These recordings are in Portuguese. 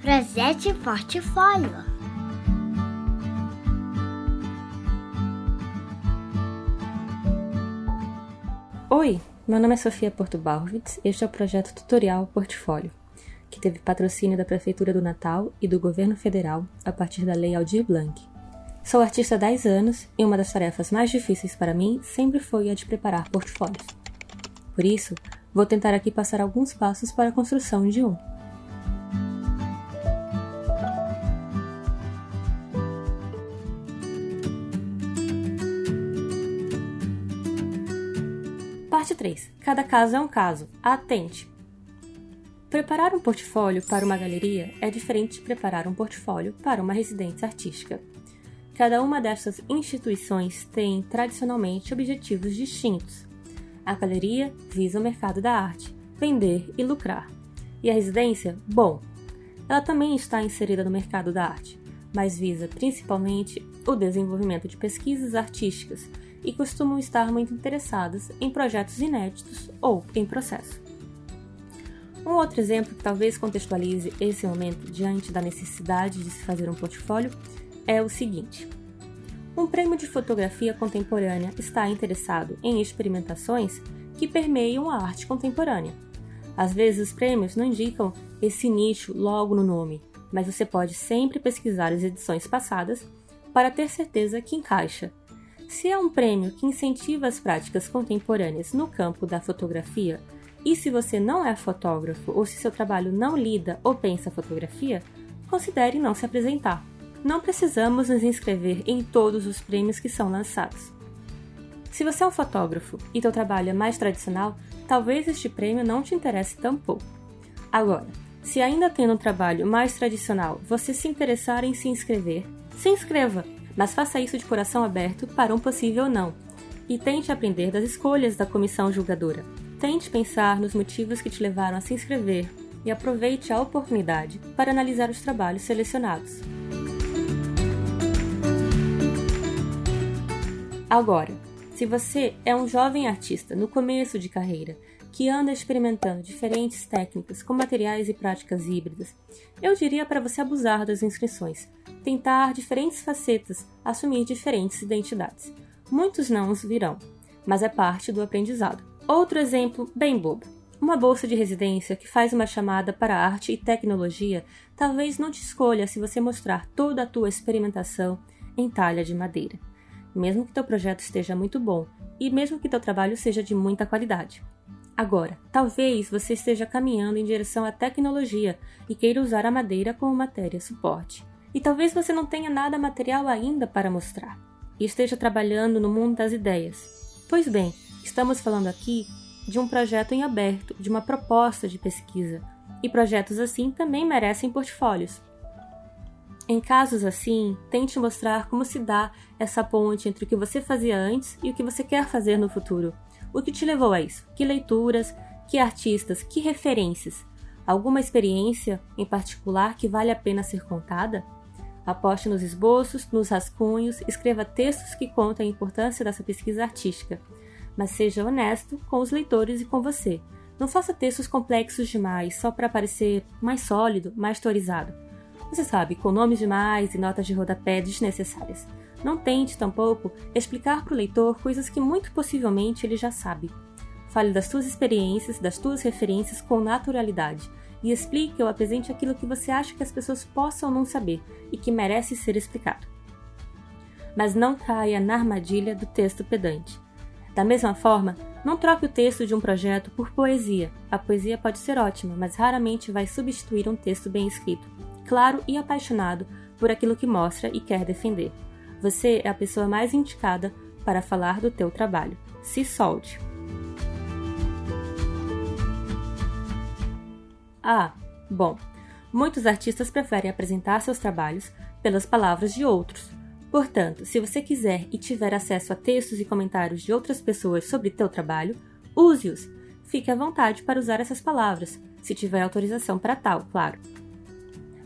Projeto Portfólio. Oi, meu nome é Sofia Porto Balvitz. Este é o projeto Tutorial Portfólio, que teve patrocínio da Prefeitura do Natal e do Governo Federal a partir da Lei Aldir Blanc. Sou artista há 10 anos e uma das tarefas mais difíceis para mim sempre foi a de preparar portfólios. Por isso, vou tentar aqui passar alguns passos para a construção de um. Parte 3. Cada caso é um caso. Atente! Preparar um portfólio para uma galeria é diferente de preparar um portfólio para uma residência artística. Cada uma dessas instituições tem, tradicionalmente, objetivos distintos. A galeria visa o mercado da arte, vender e lucrar. E a residência, bom, ela também está inserida no mercado da arte, mas visa principalmente o desenvolvimento de pesquisas artísticas e costumam estar muito interessadas em projetos inéditos ou em processo. Um outro exemplo que talvez contextualize esse momento diante da necessidade de se fazer um portfólio é o seguinte: um prêmio de fotografia contemporânea está interessado em experimentações que permeiam a arte contemporânea. Às vezes, os prêmios não indicam esse nicho logo no nome, mas você pode sempre pesquisar as edições passadas para ter certeza que encaixa. Se é um prêmio que incentiva as práticas contemporâneas no campo da fotografia, e se você não é fotógrafo ou se seu trabalho não lida ou pensa fotografia, considere não se apresentar. Não precisamos nos inscrever em todos os prêmios que são lançados. Se você é um fotógrafo e seu trabalho é mais tradicional, talvez este prêmio não te interesse tão pouco. Agora, se ainda tendo um trabalho mais tradicional você se interessar em se inscrever, se inscreva, mas faça isso de coração aberto para um possível não. E tente aprender das escolhas da comissão julgadora. Tente pensar nos motivos que te levaram a se inscrever e aproveite a oportunidade para analisar os trabalhos selecionados. Agora, se você é um jovem artista no começo de carreira que anda experimentando diferentes técnicas com materiais e práticas híbridas, eu diria para você abusar das inscrições, tentar diferentes facetas, assumir diferentes identidades. Muitos não os virão, mas é parte do aprendizado. Outro exemplo bem bobo. Uma bolsa de residência que faz uma chamada para arte e tecnologia talvez não te escolha se você mostrar toda a tua experimentação em talha de madeira mesmo que teu projeto esteja muito bom e mesmo que teu trabalho seja de muita qualidade. Agora, talvez você esteja caminhando em direção à tecnologia e queira usar a madeira como matéria suporte. E talvez você não tenha nada material ainda para mostrar e esteja trabalhando no mundo das ideias. Pois bem, estamos falando aqui de um projeto em aberto, de uma proposta de pesquisa, e projetos assim também merecem portfólios. Em casos assim, tente mostrar como se dá essa ponte entre o que você fazia antes e o que você quer fazer no futuro. O que te levou a isso? Que leituras? Que artistas? Que referências? Alguma experiência em particular que vale a pena ser contada? Aposte nos esboços, nos rascunhos, escreva textos que contem a importância dessa pesquisa artística, mas seja honesto com os leitores e com você. Não faça textos complexos demais só para parecer mais sólido, mais teorizado. Você sabe, com nomes demais e notas de rodapé desnecessárias. Não tente, tampouco, explicar para o leitor coisas que muito possivelmente ele já sabe. Fale das suas experiências, das suas referências com naturalidade e explique ou apresente aquilo que você acha que as pessoas possam não saber e que merece ser explicado. Mas não caia na armadilha do texto pedante. Da mesma forma, não troque o texto de um projeto por poesia. A poesia pode ser ótima, mas raramente vai substituir um texto bem escrito claro e apaixonado por aquilo que mostra e quer defender. Você é a pessoa mais indicada para falar do teu trabalho. Se solte. Ah, bom. Muitos artistas preferem apresentar seus trabalhos pelas palavras de outros. Portanto, se você quiser e tiver acesso a textos e comentários de outras pessoas sobre teu trabalho, use-os. Fique à vontade para usar essas palavras, se tiver autorização para tal, claro.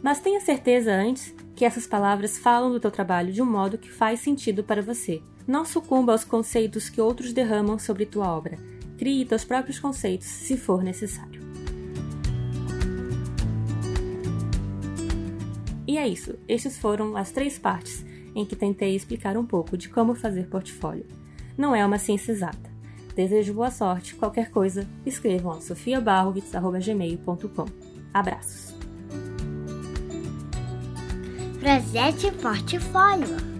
Mas tenha certeza antes que essas palavras falam do teu trabalho de um modo que faz sentido para você. Não sucumba aos conceitos que outros derramam sobre tua obra. Crie teus próprios conceitos se for necessário. E é isso, estas foram as três partes em que tentei explicar um pouco de como fazer portfólio. Não é uma ciência exata. Desejo boa sorte. Qualquer coisa, escrevam a sofiabarrovitz.gmail.com. Abraços. Presente Portfólio.